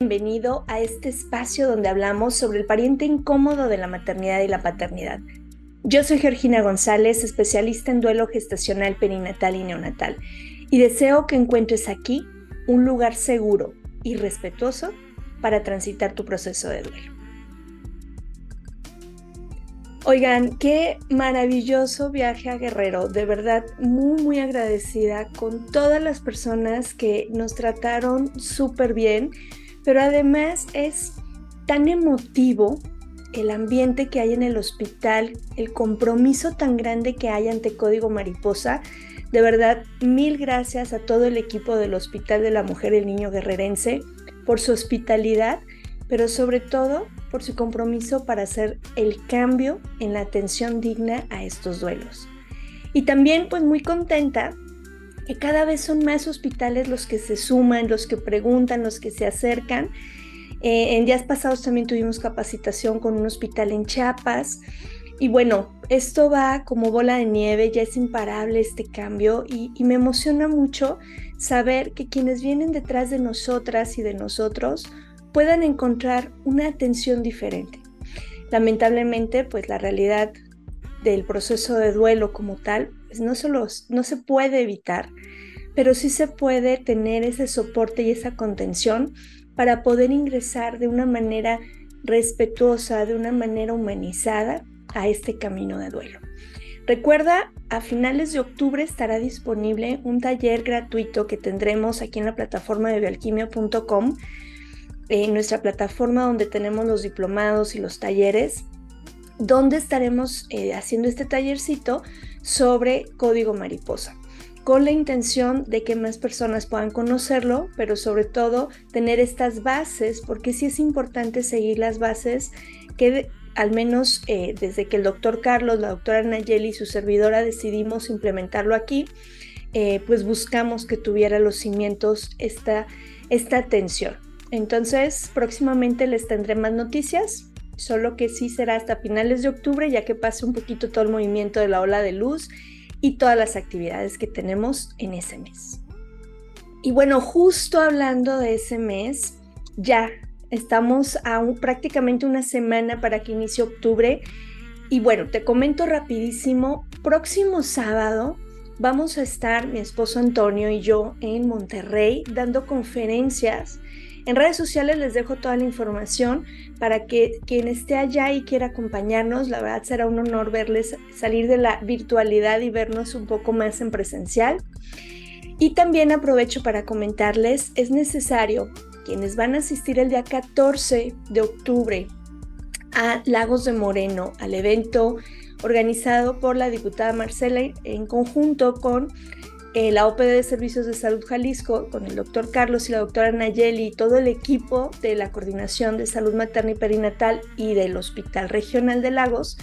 bienvenido a este espacio donde hablamos sobre el pariente incómodo de la maternidad y la paternidad. Yo soy Georgina González, especialista en duelo gestacional perinatal y neonatal, y deseo que encuentres aquí un lugar seguro y respetuoso para transitar tu proceso de duelo. Oigan, qué maravilloso viaje a Guerrero, de verdad muy muy agradecida con todas las personas que nos trataron súper bien pero además es tan emotivo el ambiente que hay en el hospital, el compromiso tan grande que hay ante Código Mariposa. De verdad, mil gracias a todo el equipo del Hospital de la Mujer el Niño Guerrerense por su hospitalidad, pero sobre todo por su compromiso para hacer el cambio en la atención digna a estos duelos. Y también pues muy contenta que cada vez son más hospitales los que se suman, los que preguntan, los que se acercan. Eh, en días pasados también tuvimos capacitación con un hospital en Chiapas. Y bueno, esto va como bola de nieve, ya es imparable este cambio y, y me emociona mucho saber que quienes vienen detrás de nosotras y de nosotros puedan encontrar una atención diferente. Lamentablemente, pues la realidad del proceso de duelo como tal, no, solo, no se puede evitar, pero sí se puede tener ese soporte y esa contención para poder ingresar de una manera respetuosa, de una manera humanizada a este camino de duelo. Recuerda, a finales de octubre estará disponible un taller gratuito que tendremos aquí en la plataforma de bioalquimia.com, en nuestra plataforma donde tenemos los diplomados y los talleres donde estaremos eh, haciendo este tallercito sobre código mariposa con la intención de que más personas puedan conocerlo, pero sobre todo tener estas bases, porque sí es importante seguir las bases que al menos eh, desde que el doctor Carlos, la doctora Nayeli y su servidora decidimos implementarlo aquí, eh, pues buscamos que tuviera los cimientos esta, esta atención. Entonces, próximamente les tendré más noticias solo que sí será hasta finales de octubre, ya que pase un poquito todo el movimiento de la ola de luz y todas las actividades que tenemos en ese mes. Y bueno, justo hablando de ese mes, ya estamos a prácticamente una semana para que inicie octubre. Y bueno, te comento rapidísimo, próximo sábado vamos a estar mi esposo Antonio y yo en Monterrey dando conferencias en redes sociales les dejo toda la información para que quien esté allá y quiera acompañarnos, la verdad será un honor verles salir de la virtualidad y vernos un poco más en presencial. Y también aprovecho para comentarles, es necesario quienes van a asistir el día 14 de octubre a Lagos de Moreno, al evento organizado por la diputada Marcela en conjunto con eh, la OPD de Servicios de Salud Jalisco, con el doctor Carlos y la doctora Nayeli y todo el equipo de la Coordinación de Salud Materna y Perinatal y del Hospital Regional de Lagos,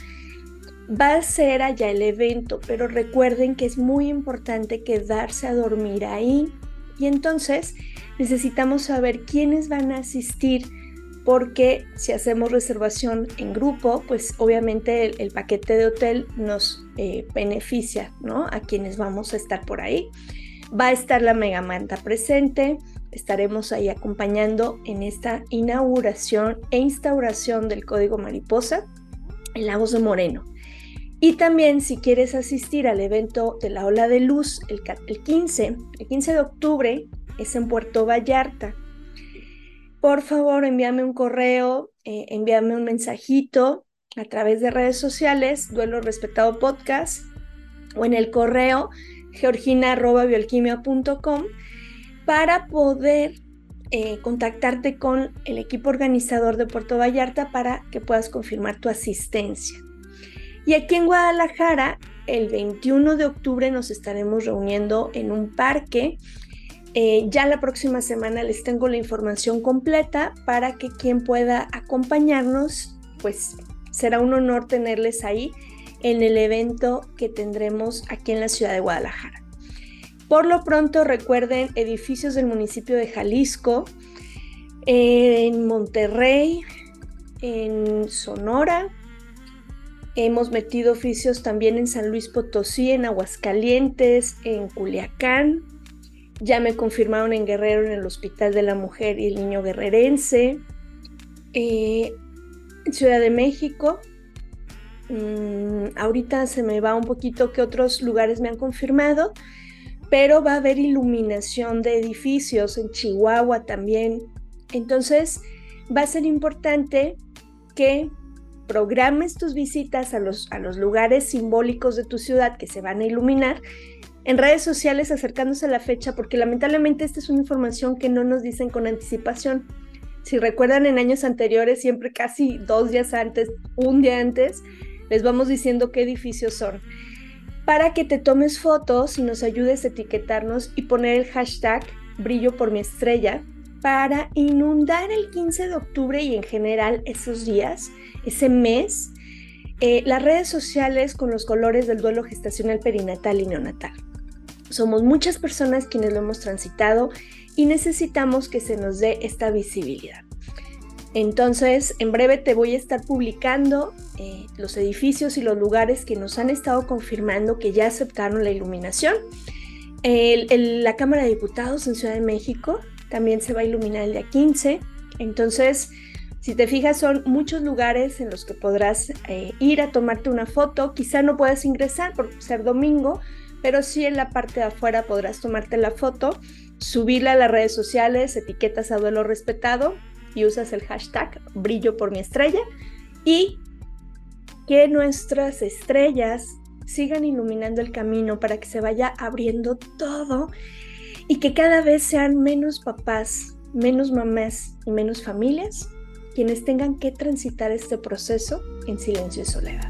va a ser allá el evento, pero recuerden que es muy importante quedarse a dormir ahí. Y entonces necesitamos saber quiénes van a asistir porque si hacemos reservación en grupo, pues obviamente el, paquete de hotel nos eh, beneficia, ¿no? A quienes vamos a estar por ahí. Va a estar la Mega Manta presente, estaremos ahí acompañando en esta inauguración e instauración del Código Mariposa en Lagos de Moreno. Y también si quieres asistir al evento de la Ola de Luz el, el 15, el 15 de octubre es en Puerto Vallarta por favor envíame un correo, eh, envíame un mensajito a través de redes sociales, Duelo Respetado Podcast, o en el correo georgina.bioalquimia.com para poder eh, contactarte con el equipo organizador de Puerto Vallarta para que puedas confirmar tu asistencia. Y aquí en Guadalajara, el 21 de octubre nos estaremos reuniendo en un parque eh, ya la próxima semana les tengo la información completa para que quien pueda acompañarnos, pues será un honor tenerles ahí en el evento que tendremos aquí en la ciudad de Guadalajara. Por lo pronto recuerden edificios del municipio de Jalisco, en Monterrey, en Sonora. Hemos metido oficios también en San Luis Potosí, en Aguascalientes, en Culiacán, Ya me confirmaron en Guerrero en el Hospital de la Mujer y el Niño Guerrerense. Eh, Ciudad de México. Mm, ahorita se me va un poquito que otros lugares me han confirmado, pero va a haber iluminación de edificios en Chihuahua también. Entonces, va a ser importante que programes tus visitas a los, a los lugares simbólicos de tu ciudad que se van a iluminar en redes sociales acercándose a la fecha, porque lamentablemente esta es una información que no nos dicen con anticipación. Si recuerdan en años anteriores, siempre casi dos días antes, un día antes, les vamos diciendo qué edificios son. Para que te tomes fotos y nos ayudes a etiquetarnos y poner el hashtag brillo por mi estrella para inundar el 15 de octubre y en general esos días, ese mes, eh, las redes sociales con los colores del duelo gestacional perinatal y neonatal. Somos muchas personas quienes lo hemos transitado y necesitamos que se nos dé esta visibilidad. Entonces, en breve te voy a estar publicando eh, los edificios y los lugares que nos han estado confirmando que ya aceptaron la iluminación. la Cámara de Diputados en Ciudad de México también se va a iluminar el día 15. Entonces, si te fijas, son muchos lugares en los que podrás eh, ir a tomarte una foto. Quizá no puedas ingresar por ser domingo, pero sí en la parte de afuera podrás tomarte la foto, subirla a las redes sociales, etiquetas a duelo respetado y usas el hashtag brillo por mi estrella y que nuestras estrellas sigan iluminando el camino para que se vaya abriendo todo y que cada vez sean menos papás, menos mamás y menos familias quienes tengan que transitar este proceso en silencio y soledad.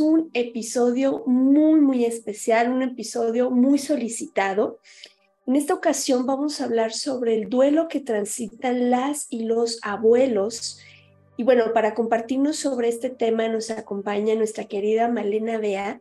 Tenemos un episodio muy, muy especial, un episodio muy solicitado. En esta ocasión vamos a hablar sobre el duelo que transitan las y los abuelos. Y bueno, para compartirnos sobre este tema nos acompaña nuestra querida Malena Bea.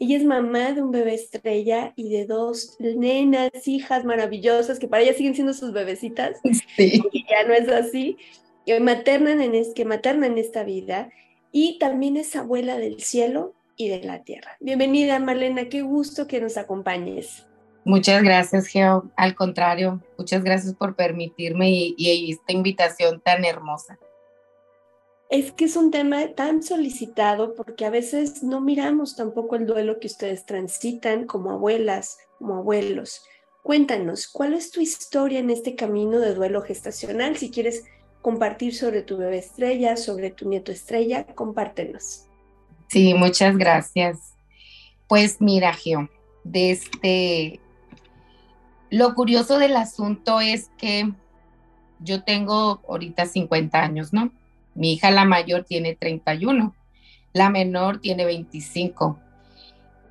Ella es mamá de un bebé estrella y de dos nenas, hijas maravillosas, que para ella siguen siendo sus bebecitas. Sí. Y ya no es así, que maternan en, es, que maternan en esta vida y también es abuela del cielo y de la tierra. Bienvenida, Marlena, qué gusto que nos acompañes. Muchas gracias, Geo. Al contrario, muchas gracias por permitirme y, esta invitación tan hermosa. Es que es un tema tan solicitado porque a veces no miramos tampoco el duelo que ustedes transitan como abuelas, como abuelos. Cuéntanos, ¿cuál es tu historia en este camino de duelo gestacional? Si quieres compartir sobre tu bebé estrella, sobre tu nieto estrella, compártenos. Sí, muchas gracias. Pues mira, Geo, de este, lo curioso del asunto es que yo tengo ahorita 50 años, ¿no? Mi hija la mayor tiene 31, la menor tiene 25.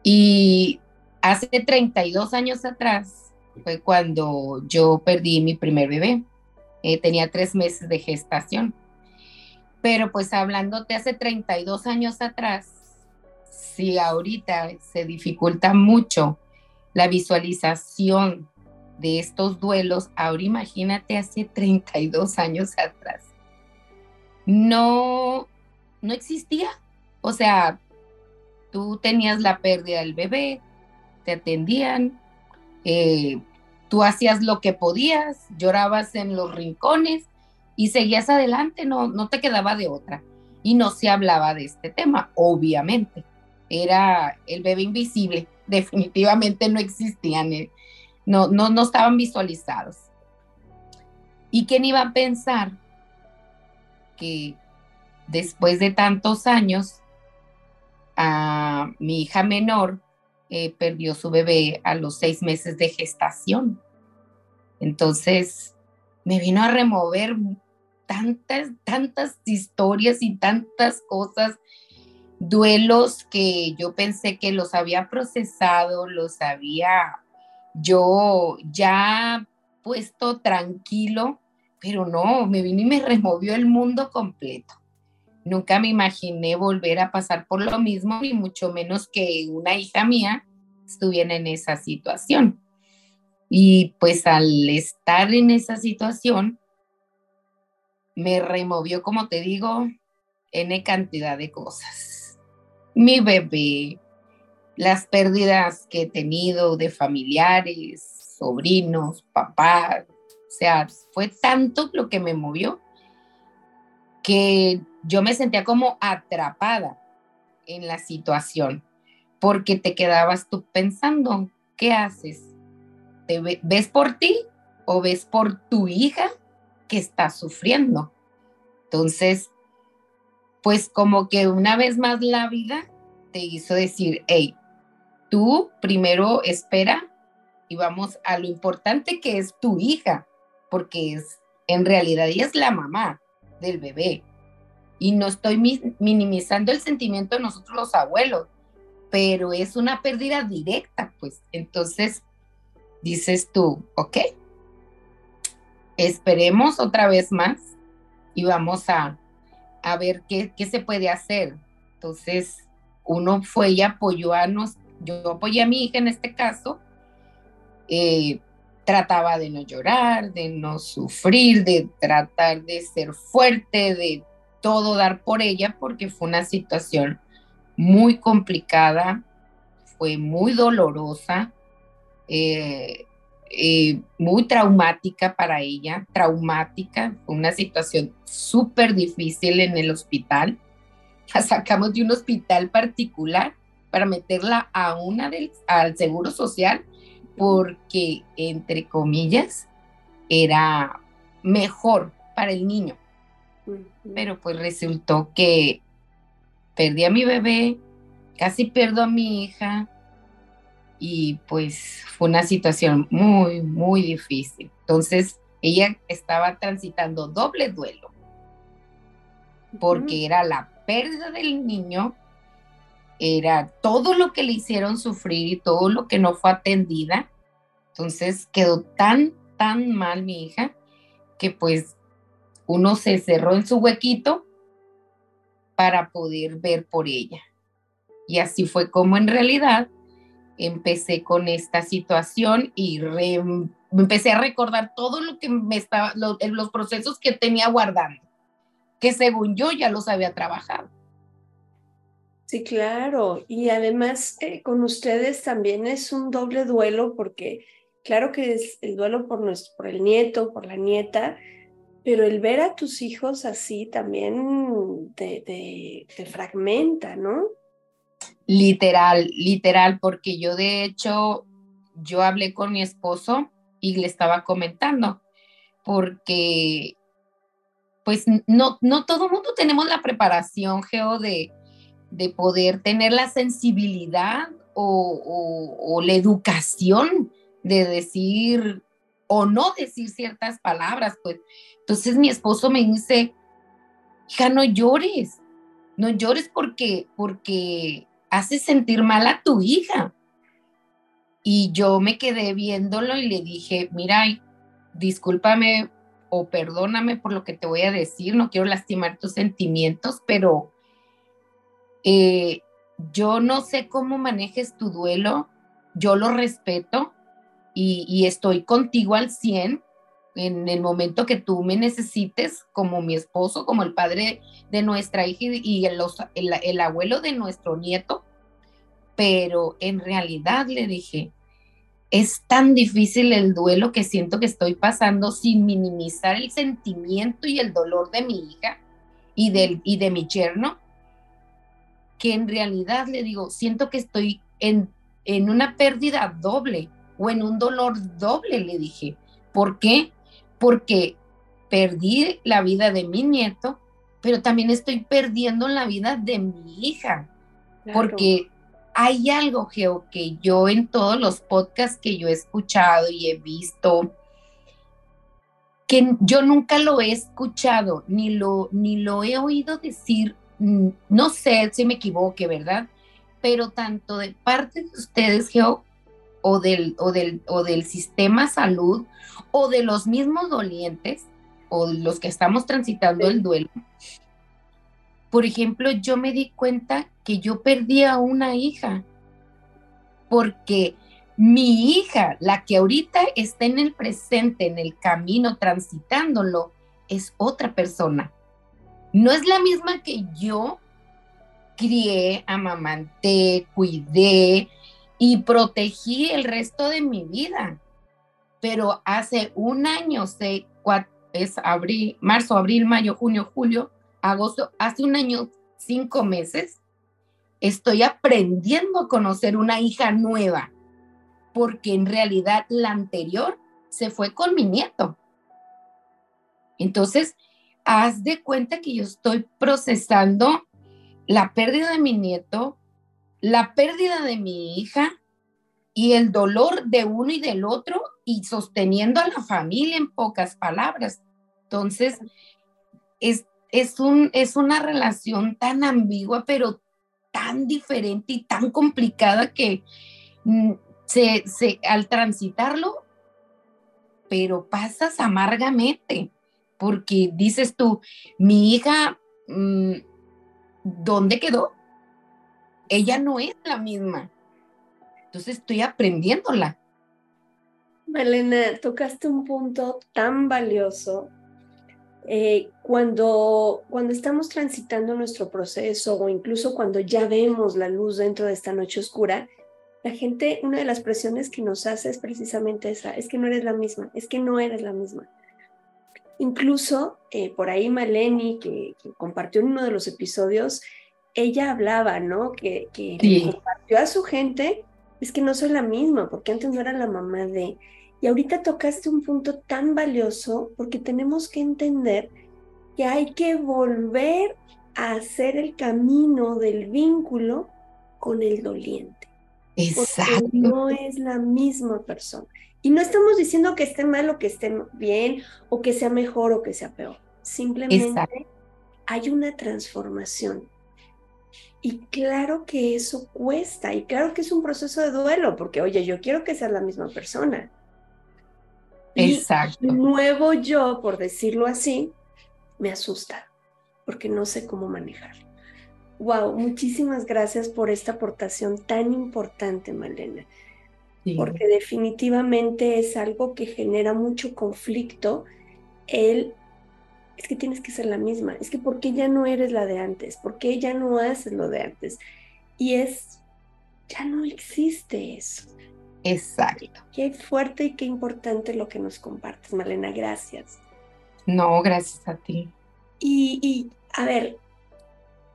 Y hace 32 años atrás fue cuando yo perdí mi primer bebé. Eh, tenía tres meses de gestación. Pero pues hablándote hace 32 años atrás, si ahorita se dificulta mucho la visualización de estos duelos, ahora imagínate hace 32 años atrás. No, no existía. O sea, tú tenías la pérdida del bebé, te atendían, eh, Tú hacías lo que podías, llorabas en los rincones y seguías adelante, no, no te quedaba de otra. Y no se hablaba de este tema, obviamente. Era el bebé invisible, definitivamente no existían, eh, no, no, no estaban visualizados. ¿Y quién iba a pensar que después de tantos años, a mi hija menor eh, perdió su bebé a los seis meses de gestación. Entonces, me vino a remover tantas, tantas historias y tantas cosas, duelos que yo pensé que los había procesado, los había yo ya puesto tranquilo, pero no, me vino y me removió el mundo completo. Nunca me imaginé volver a pasar por lo mismo, ni mucho menos que una hija mía estuviera en esa situación. Y pues al estar en esa situación, me removió, como te digo, N cantidad de cosas. Mi bebé, las pérdidas que he tenido de familiares, sobrinos, papás, o sea, fue tanto lo que me movió que yo me sentía como atrapada en la situación, porque te quedabas tú pensando, ¿qué haces? ¿Te ves por ti o ves por tu hija que está sufriendo? Entonces, pues como que una vez más la vida te hizo decir, hey, tú primero espera y vamos a lo importante que es tu hija, porque es, en realidad ella es la mamá del bebé. Y no estoy minimizando el sentimiento de nosotros los abuelos, pero es una pérdida directa, pues. Entonces, dices tú, ok, esperemos otra vez más y vamos a, a ver qué, qué, se puede hacer. Entonces, uno fue y apoyó a nos, yo apoyé a mi hija en este caso, eh, trataba de no llorar, de no sufrir, de tratar de ser fuerte, de todo dar por ella, porque fue una situación muy complicada, fue muy dolorosa, eh, eh, muy traumática para ella, traumática, fue una situación súper difícil en el hospital. La sacamos de un hospital particular para meterla a una del, al Seguro Social porque, entre comillas, era mejor para el niño. Pero pues resultó que perdí a mi bebé, casi pierdo a mi hija y pues fue una situación muy, muy difícil. Entonces ella estaba transitando doble duelo porque era la pérdida del niño era todo lo que le hicieron sufrir y todo lo que no fue atendida. Entonces quedó tan, tan mal mi hija que pues uno se cerró en su huequito para poder ver por ella. Y así fue como en realidad empecé con esta situación y empecé a recordar todo lo que me estaba, los procesos que tenía guardando, que según yo ya los había trabajado. Sí, claro. Y además eh, con ustedes también es un doble duelo porque claro que es el duelo por, nuestro, por el nieto, por la nieta, pero el ver a tus hijos así también te, fragmenta, ¿no? Literal, literal, porque yo de hecho, yo hablé con mi esposo y le estaba comentando, porque pues no, no todo mundo tenemos la preparación, Geo, de, de poder tener la sensibilidad o, la educación de decir o no decir ciertas palabras, pues. Entonces mi esposo me dice, hija, no llores, no llores porque, porque hace sentir mal a tu hija. Y yo me quedé viéndolo y le dije, mira, discúlpame o perdóname por lo que te voy a decir, no quiero lastimar tus sentimientos, pero eh, yo no sé cómo manejes tu duelo, yo lo respeto y, estoy contigo al 100 en el momento que tú me necesites como mi esposo, como el padre de nuestra hija y el, el, abuelo de nuestro nieto. Pero en realidad le dije, es tan difícil el duelo que siento que estoy pasando sin minimizar el sentimiento y el dolor de mi hija y, del, y de mi yerno, que en realidad le digo, siento que estoy en, en una pérdida doble o en un dolor doble, le dije. ¿Por qué? Porque perdí la vida de mi nieto, pero también estoy perdiendo la vida de mi hija. Porque hay algo, Geo, que yo en todos los podcasts que yo he escuchado y he visto, que yo nunca lo he escuchado, ni lo, ni lo he oído decir Mm, no sé si me equivoque, ¿verdad? Pero tanto de parte de ustedes, Geo, o del, o del, o del sistema salud, o de los mismos dolientes, o los que estamos transitando el duelo. Por ejemplo, yo me di cuenta que yo perdí a una hija, porque mi hija, la que ahorita está en el presente, en el camino, transitándolo, es otra persona no es la misma que yo crié, amamanté, cuidé y protegí el resto de mi vida. Pero hace un año, sé, es abril, marzo, abril, mayo, junio, julio, agosto, hace un año, cinco meses, estoy aprendiendo a conocer una hija nueva, porque en realidad la anterior se fue con mi nieto. Entonces, haz de cuenta que yo estoy procesando la pérdida de mi nieto, la pérdida de mi hija y el dolor de uno y del otro y sosteniendo a la familia en pocas palabras. Entonces, es, es, un, es una relación tan ambigua, pero tan diferente y tan complicada que mm, se, se, al transitarlo, pero pasas amargamente, porque dices tú, mi hija, mm, ¿dónde quedó? Ella no es la misma. Entonces estoy aprendiéndola. Malena, tocaste un punto tan valioso eh, cuando, cuando estamos transitando nuestro proceso o incluso cuando ya vemos la luz dentro de esta noche oscura, la gente, una de las presiones que nos hace es precisamente esa, es que no eres la misma, es que no eres la misma. Incluso eh, por ahí Maleni, que, compartió en uno de los episodios, ella hablaba, ¿no? Que, que compartió a su gente, es que no soy la misma, porque antes no era la mamá de... Y ahorita tocaste un punto tan valioso porque tenemos que entender que hay que volver a hacer el camino del vínculo con el doliente. Exacto. Porque no es la misma persona. Y no estamos diciendo que esté mal o que esté bien, o que sea mejor o que sea peor. Simplemente hay una transformación. Y claro que eso cuesta, y claro que es un proceso de duelo, porque oye, yo quiero que sea la misma persona, Exacto. nuevo yo, por decirlo así, me asusta porque no sé cómo manejarlo. Wow, muchísimas gracias por esta aportación tan importante, Malena. Porque definitivamente es algo que genera mucho conflicto. El es que tienes que ser la misma, es que ¿por qué ya no eres la de antes? ¿Por qué ya no haces lo de antes? Y es, ya no existe eso. Exacto. Qué fuerte y qué importante lo que nos compartes, Malena. Gracias. No, gracias a ti. Y, a ver,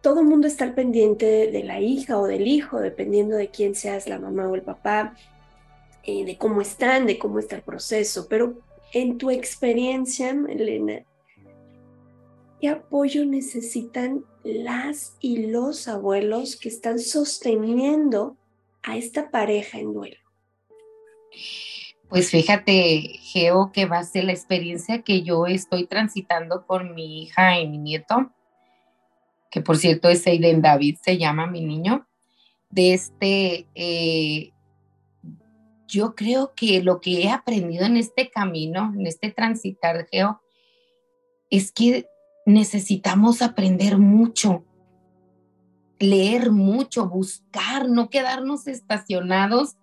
todo el mundo está al pendiente de, la hija o del hijo, dependiendo de quién seas, la mamá o el papá, eh, de cómo están, de cómo está el proceso. Pero en tu experiencia, Malena, ¿qué apoyo necesitan las y los abuelos que están sosteniendo a esta pareja en duelo? Pues fíjate, Geo, que va a ser la experiencia que yo estoy transitando con mi hija y mi nieto, que por cierto es Aiden David, se llama mi niño. De este, eh, yo creo que lo que he aprendido en este camino, en este transitar, Geo, es que necesitamos aprender mucho, leer mucho, buscar, no quedarnos estacionados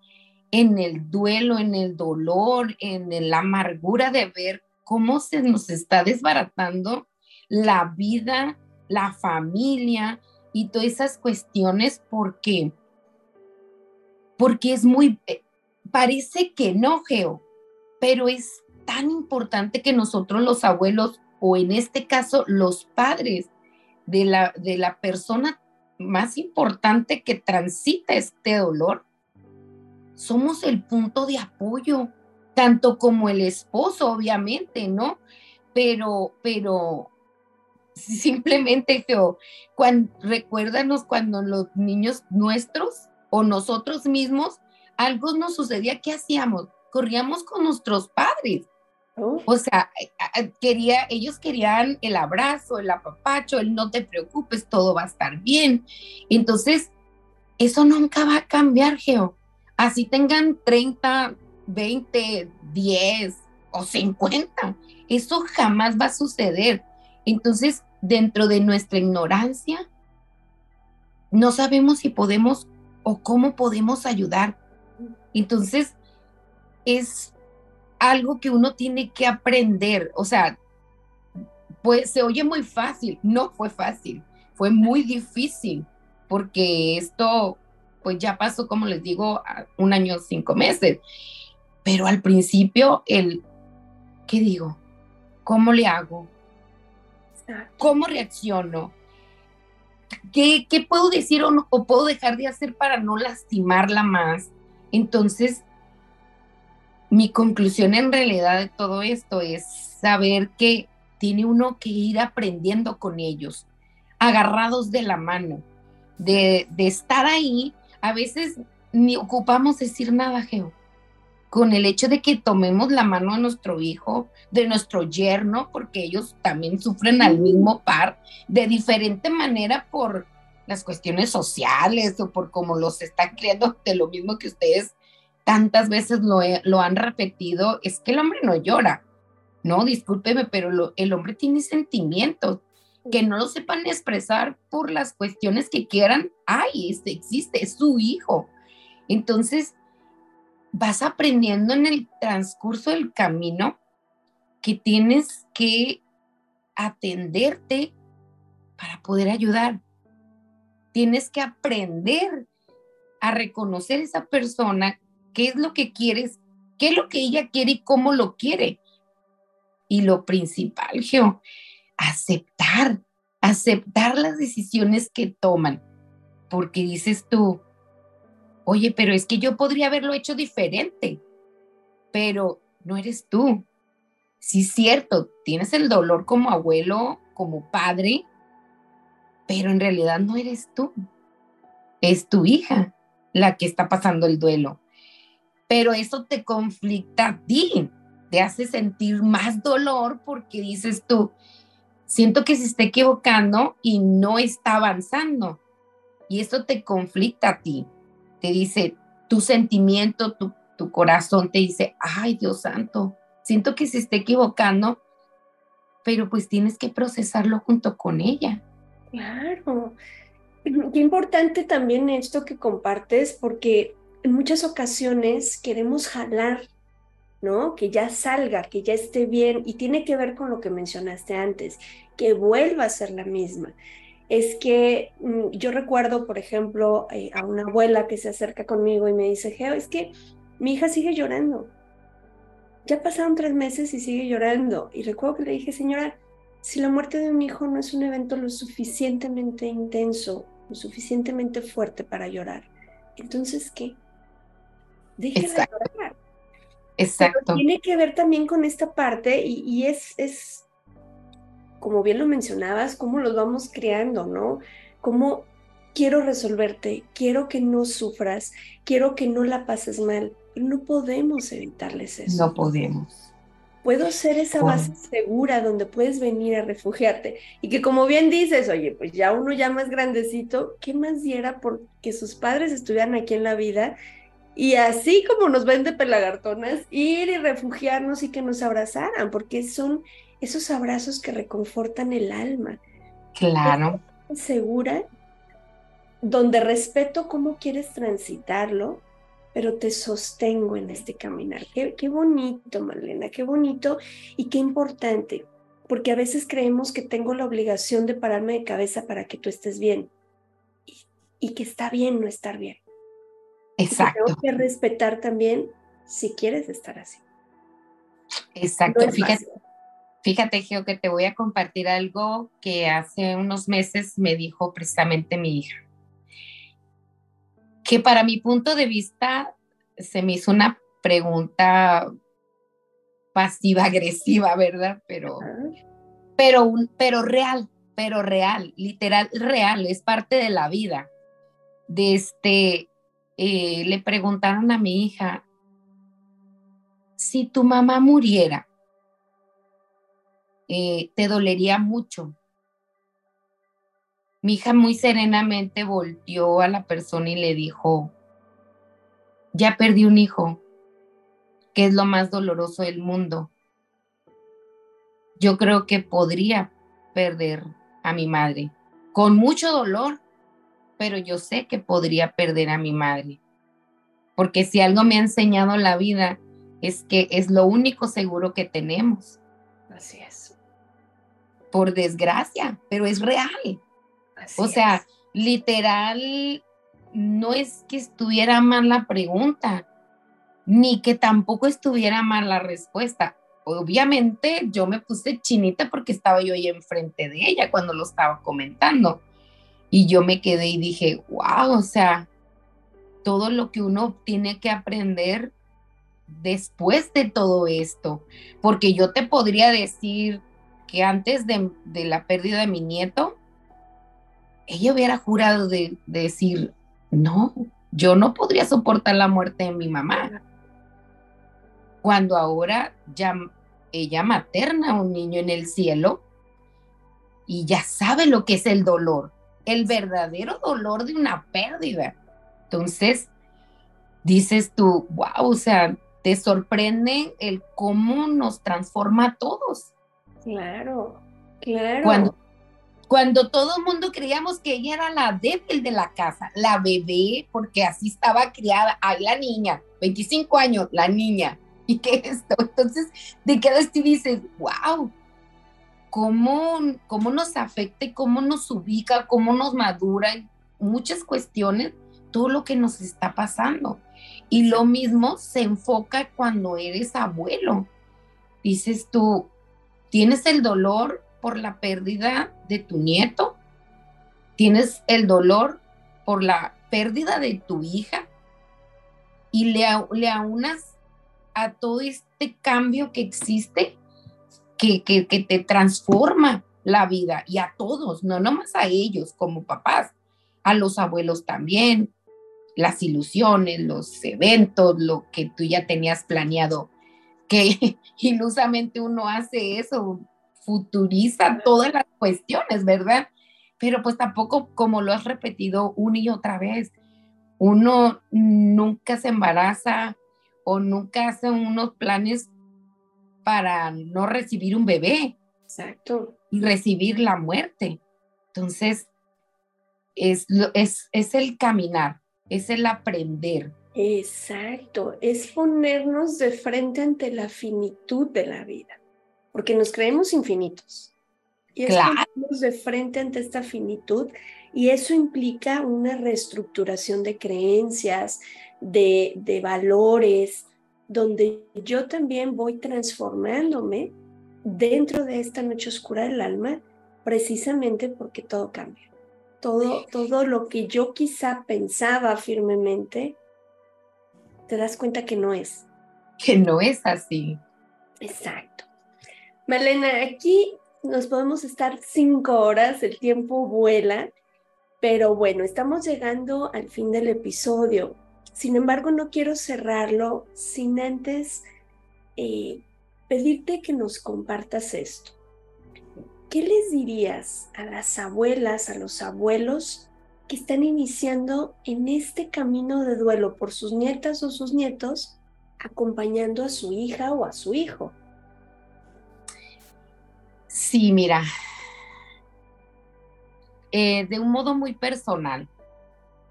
en el duelo, en el dolor, en la amargura de ver cómo se nos está desbaratando la vida, la familia y todas esas cuestiones porque porque es muy eh, parece que no, Geo, pero es tan importante que nosotros los abuelos o en este caso los padres de la de la persona más importante que transita este dolor somos el punto de apoyo, tanto como el esposo, obviamente, ¿no? Pero, pero simplemente, Geo, cuando, recuérdanos cuando los niños nuestros o nosotros mismos, algo nos sucedía, ¿qué hacíamos? Corríamos con nuestros padres. O sea, quería, ellos querían el abrazo, el apapacho, el no te preocupes, todo va a estar bien. Entonces, eso nunca va a cambiar, Geo así tengan 30, 20, 10 o 50. Eso jamás va a suceder. Entonces, dentro de nuestra ignorancia, no sabemos si podemos o cómo podemos ayudar. Entonces, es algo que uno tiene que aprender. O sea, pues se oye muy fácil, no fue fácil, fue muy difícil, porque esto, pues ya pasó, como les digo, un año, cinco meses, pero al principio el, ¿qué digo? ¿Cómo le hago? ¿Cómo reacciono? ¿Qué, qué puedo decir o, o puedo dejar de hacer para no lastimarla más? Entonces, mi conclusión en realidad de todo esto es saber que tiene uno que ir aprendiendo con ellos, agarrados de la mano, de, estar ahí. A veces ni ocupamos decir nada, Geo, con el hecho de que tomemos la mano de nuestro hijo, de nuestro yerno, porque ellos también sufren al mismo par, de diferente manera por las cuestiones sociales o por cómo los están criando, de lo mismo que ustedes tantas veces lo, lo han repetido, es que el hombre no llora. No, discúlpeme, pero el hombre tiene sentimientos que no lo sepan expresar por las cuestiones que quieran. Ay, este existe, es su hijo. Entonces, vas aprendiendo en el transcurso del camino que tienes que atenderte para poder ayudar. Tienes que aprender a reconocer esa persona qué es lo que quieres, qué es lo que ella quiere y cómo lo quiere. Y lo principal, Geo, aceptar, aceptar las decisiones que toman. Porque dices tú, oye, pero es que yo podría haberlo hecho diferente, pero no eres tú. Sí, cierto, tienes el dolor como abuelo, como padre, pero en realidad no eres tú. Es tu hija la que está pasando el duelo pero eso te conflicta a ti, te hace sentir más dolor porque dices tú, siento que se está equivocando y no está avanzando. Y eso te conflicta a ti, te dice tu sentimiento, tu, tu corazón te dice, ay Dios santo, siento que se está equivocando, pero pues tienes que procesarlo junto con ella. Claro. Qué importante también esto que compartes, porque en muchas ocasiones queremos jalar, ¿no? Que ya salga, que ya esté bien y tiene que ver con lo que mencionaste antes, que vuelva a ser la misma. Es que mm, yo recuerdo, por ejemplo, eh, a una abuela que se acerca conmigo y me dice, Geo, es que mi hija sigue llorando. Ya pasaron tres meses y sigue llorando. Y recuerdo que le dije, señora, si la muerte de un hijo no es un evento lo suficientemente intenso, lo suficientemente fuerte para llorar, entonces, ¿qué? Exacto. Exacto. tiene que ver también con esta parte y, es, es, como bien lo mencionabas, cómo los vamos creando, ¿no? Cómo quiero resolverte, quiero que no sufras, quiero que no la pases mal, no podemos evitarles eso. No podemos. Puedo ser esa base segura donde puedes venir a refugiarte y que como bien dices, oye, pues ya uno ya más grandecito, ¿qué más diera por que sus padres estuvieran aquí en la vida y así como nos ven de pelagartonas, ir y refugiarnos y que nos abrazaran, porque son esos abrazos que reconfortan el alma. Claro. Segura, donde respeto cómo quieres transitarlo, pero te sostengo en este caminar. Qué, qué bonito, Marlena, qué bonito y qué importante, porque a veces creemos que tengo la obligación de pararme de cabeza para que tú estés bien y que está bien no estar bien. Exacto. tengo que respetar también si quieres estar así. Exacto. fíjate, fíjate, Geo, que te voy a compartir algo que hace unos meses me dijo precisamente mi hija. Que para mi punto de vista se me hizo una pregunta pasiva-agresiva, ¿verdad? Pero, pero, pero real, pero real, literal, real, es parte de la vida. De este, eh, le preguntaron a mi hija, si tu mamá muriera, eh, te dolería mucho. Mi hija muy serenamente volteó a la persona y le dijo, ya perdí un hijo, que es lo más doloroso del mundo. Yo creo que podría perder a mi madre, con mucho dolor, pero yo sé que podría perder a mi madre. Porque si algo me ha enseñado la vida es que es lo único seguro que tenemos. Así es. por desgracia, pero es real. o sea, literal, no es que estuviera mal la pregunta, ni que tampoco estuviera mal la respuesta. Obviamente yo me puse chinita porque estaba yo ahí enfrente de ella cuando lo estaba comentando. Y yo me quedé y dije, wow, o sea, todo lo que uno tiene que aprender después de todo esto. Porque yo te podría decir que antes de, la pérdida de mi nieto, ella hubiera jurado de, decir, no, yo no podría soportar la muerte de mi mamá. Cuando ahora ya ella materna a un niño en el cielo y ya sabe lo que es el dolor, el verdadero dolor de una pérdida. Entonces, dices tú, wow, o sea, te sorprende el cómo nos transforma a todos. Claro, claro. Cuando, cuando todo el mundo creíamos que ella era la débil de la casa, la bebé, porque así estaba criada, ay, la niña, 25 años, la niña, ¿y qué es esto? Entonces, de vez te dices, wow, ¿cómo, cómo nos afecta y cómo nos ubica, cómo nos madura, muchas cuestiones, todo lo que nos está pasando. Y lo mismo se enfoca cuando eres abuelo. Dices tú, tienes el dolor por la pérdida de tu nieto, tienes el dolor por la pérdida de tu hija y le, le aunas a todo este cambio que existe, que, que, que te transforma la vida y a todos, no nomás a ellos como papás, a los abuelos también, las ilusiones, los eventos, lo que tú ya tenías planeado, que ilusamente uno hace eso, futuriza todas las cuestiones, ¿verdad? Pero pues tampoco, como lo has repetido una y otra vez, uno nunca se embaraza o nunca hace unos planes para no recibir un bebé. Exacto. Y recibir la muerte. Entonces, es, es, es el caminar, es el aprender. Exacto, es ponernos de frente ante la finitud de la vida, porque nos creemos infinitos. Y es ponernos de frente ante esta finitud y eso implica una reestructuración de creencias, de, de valores, donde yo también voy transformándome dentro de esta noche oscura del alma, precisamente porque todo cambia todo, todo lo que yo quizá pensaba firmemente, te das cuenta que no es. Que no es así. Exacto. Malena, aquí nos podemos estar cinco horas, el tiempo vuela, pero bueno, estamos llegando al fin del episodio. Sin embargo, no quiero cerrarlo sin antes eh, pedirte que nos compartas esto. ¿qué les dirías a las abuelas, a los abuelos que están iniciando en este camino de duelo por sus nietas o sus nietos, acompañando a su hija o a su hijo? Sí, mira, eh, de un modo muy personal,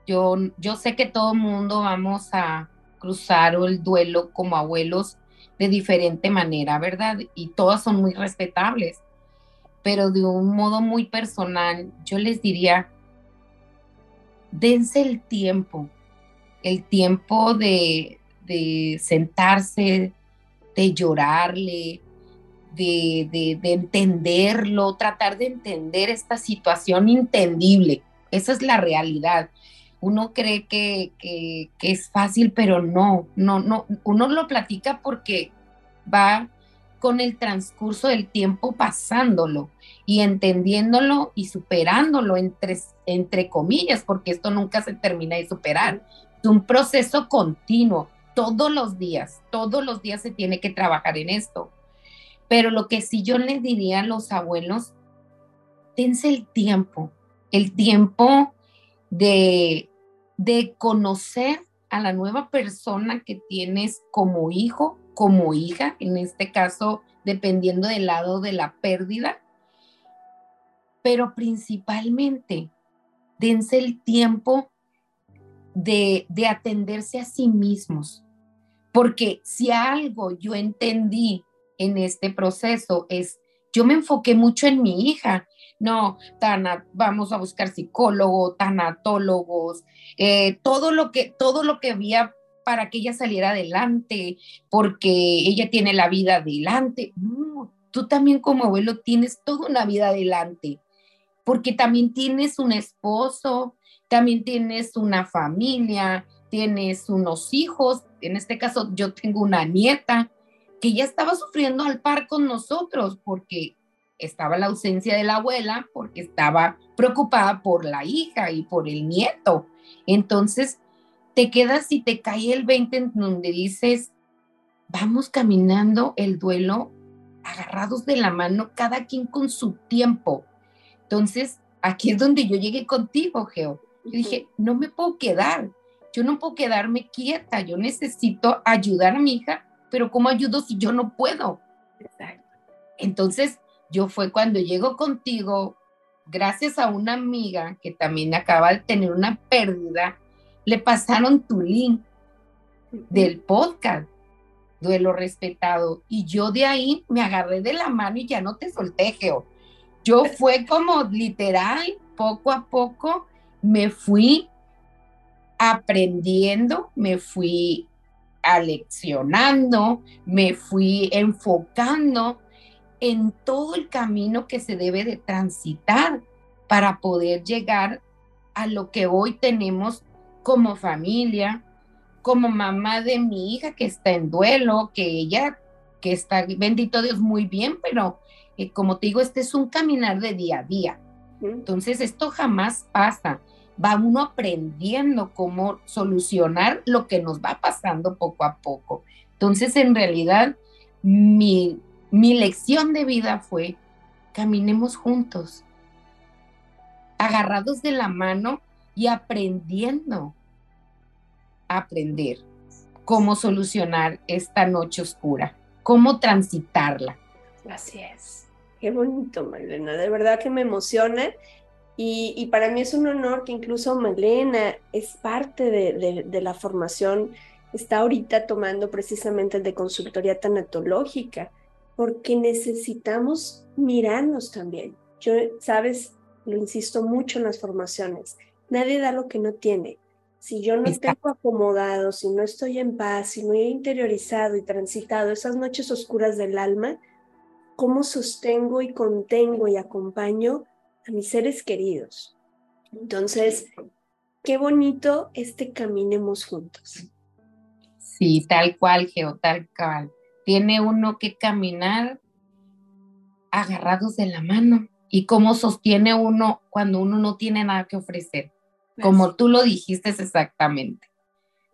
yo, yo sé que todo mundo vamos a cruzar el duelo como abuelos de diferente manera, ¿verdad? Y todas son muy respetables pero de un modo muy personal, yo les diría, dense el tiempo, el tiempo de, sentarse, de llorarle, de, entenderlo, tratar de entender esta situación entendible. Esa es la realidad. Uno cree que, que, es fácil, pero no, no, no. Uno lo platica porque va con el transcurso del tiempo pasándolo y entendiéndolo y superándolo entre, entre comillas, porque esto nunca se termina de superar. Es un proceso continuo, todos los días, todos los días se tiene que trabajar en esto. Pero lo que sí yo les diría a los abuelos, dense el tiempo, el tiempo de, de conocer a la nueva persona que tienes como hijo como hija, en este caso, dependiendo del lado de la pérdida, pero principalmente dense el tiempo de, de atenderse a sí mismos, porque si algo yo entendí en este proceso es yo me enfoqué mucho en mi hija. No, tana, vamos a buscar psicólogo, tanatólogos, eh, todo lo que todo lo que había para que ella saliera adelante, porque ella tiene la vida adelante. Tú también como abuelo tienes toda una vida adelante, porque también tienes un esposo, también tienes una familia, tienes unos hijos, en este caso yo tengo una nieta que ya estaba sufriendo al par con nosotros porque estaba la ausencia de la abuela, porque estaba preocupada por la hija y por el nieto. Entonces, te quedas y te cae el 20 en donde dices, vamos caminando el duelo agarrados de la mano, cada quien con su tiempo. Entonces, aquí es donde yo llegué contigo, Geo. Yo dije, no me puedo quedar, yo no puedo quedarme quieta, yo necesito ayudar a mi hija, pero ¿cómo ayudo si yo no puedo? Entonces, yo fue cuando llego contigo, gracias a una amiga que también acaba de tener una pérdida, le pasaron tu link del podcast, Duelo Respetado, y yo de ahí me agarré de la mano y ya no te solté, Geo. Yo fue como literal, poco a poco, me fui aprendiendo, me fui aleccionando, me fui enfocando en todo el camino que se debe de transitar para poder llegar a lo que hoy tenemos como familia, como mamá de mi hija que está en duelo, que ella, que está, bendito Dios, muy bien, pero eh, como te digo, este es un caminar de día a día. Entonces, esto jamás pasa va uno aprendiendo cómo solucionar lo que nos va pasando poco a poco. Entonces, en realidad, mi, lección de vida fue, caminemos juntos, agarrados de la mano y aprendiendo a aprender cómo solucionar esta noche oscura, cómo transitarla. Así es. Qué bonito, Malena. De verdad que me emociona y, para mí es un honor que incluso Malena es parte de, la formación, está ahorita tomando precisamente el de consultoría tanatológica, porque necesitamos mirarnos también. Yo, sabes, lo insisto mucho en las formaciones, nadie da lo que no tiene. Si yo no tengo acomodado, si no estoy en paz, si no he interiorizado y transitado esas noches oscuras del alma, ¿cómo sostengo y contengo y acompaño a mis seres queridos. Entonces, qué bonito este caminemos juntos. Sí, tal cual, Geo, tal cual. Tiene uno que caminar agarrados de la mano. ¿Y cómo sostiene uno cuando uno no tiene nada que ofrecer? Como tú lo dijiste exactamente.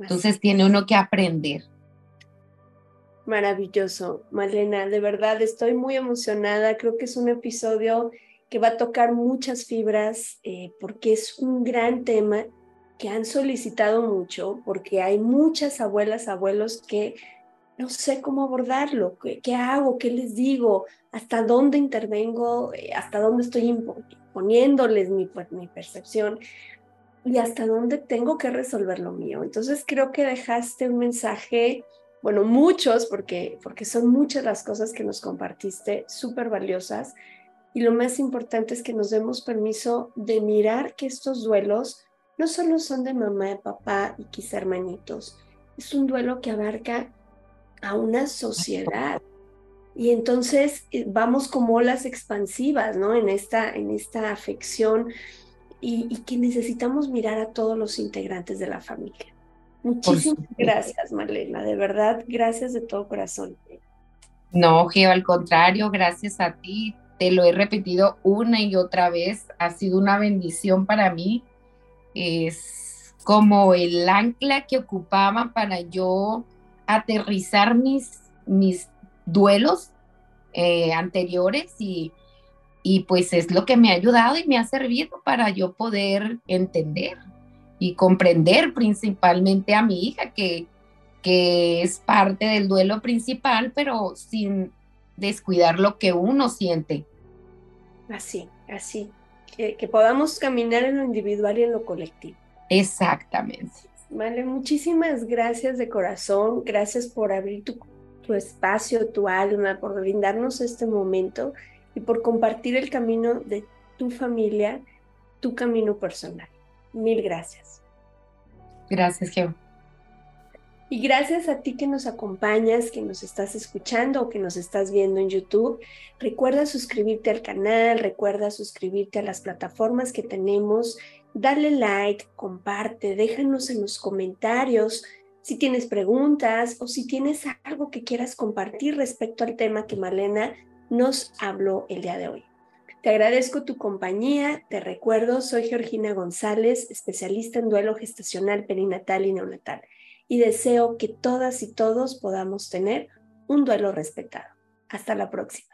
Entonces tiene uno que aprender. Maravilloso, Malena, de verdad estoy muy emocionada. Creo que es un episodio que va a tocar muchas fibras eh, porque es un gran tema que han solicitado mucho, porque hay muchas abuelas, abuelos que no sé cómo abordarlo, qué, hago, qué les digo, hasta dónde intervengo, eh, hasta dónde estoy imponiéndoles mi, mi percepción y hasta dónde tengo que resolver lo mío. Entonces creo que dejaste un mensaje, bueno, muchos, porque, porque son muchas las cosas que nos compartiste, súper valiosas, y lo más importante es que nos demos permiso de mirar que estos duelos no solo son de mamá, papá y quizá hermanitos, es un duelo que abarca a una sociedad. Y entonces eh, vamos como olas expansivas, ¿no? En esta, en esta afección y, y, que necesitamos mirar a todos los integrantes de la familia. Muchísimas gracias, Marlena, de verdad, gracias de todo corazón. No, Geo, al contrario, gracias a ti te lo he repetido una y otra vez, ha sido una bendición para mí. Es como el ancla que ocupaba para yo aterrizar mis, mis duelos eh, anteriores y, y pues es lo que me ha ayudado y me ha servido para yo poder entender y comprender principalmente a mi hija que, que es parte del duelo principal, pero sin descuidar lo que uno siente. Así, así. Que, podamos caminar en lo individual y en lo colectivo. Exactamente. Vale, muchísimas gracias de corazón. Gracias por abrir tu, tu espacio, tu alma, por brindarnos este momento. y por compartir el camino de tu familia, tu camino personal. Mil gracias. Gracias, Geo. Y gracias a ti que nos acompañas, que nos estás escuchando o que nos estás viendo en YouTube. Recuerda suscribirte al canal, recuerda suscribirte a las plataformas que tenemos. Dale like, comparte, déjanos en los comentarios si tienes preguntas o si tienes algo que quieras compartir respecto al tema que Malena nos habló el día de hoy. Te agradezco tu compañía, te recuerdo, soy Georgina González, especialista en duelo gestacional, perinatal y neonatal, y deseo que todas y todos podamos tener un duelo respetado. Hasta la próxima.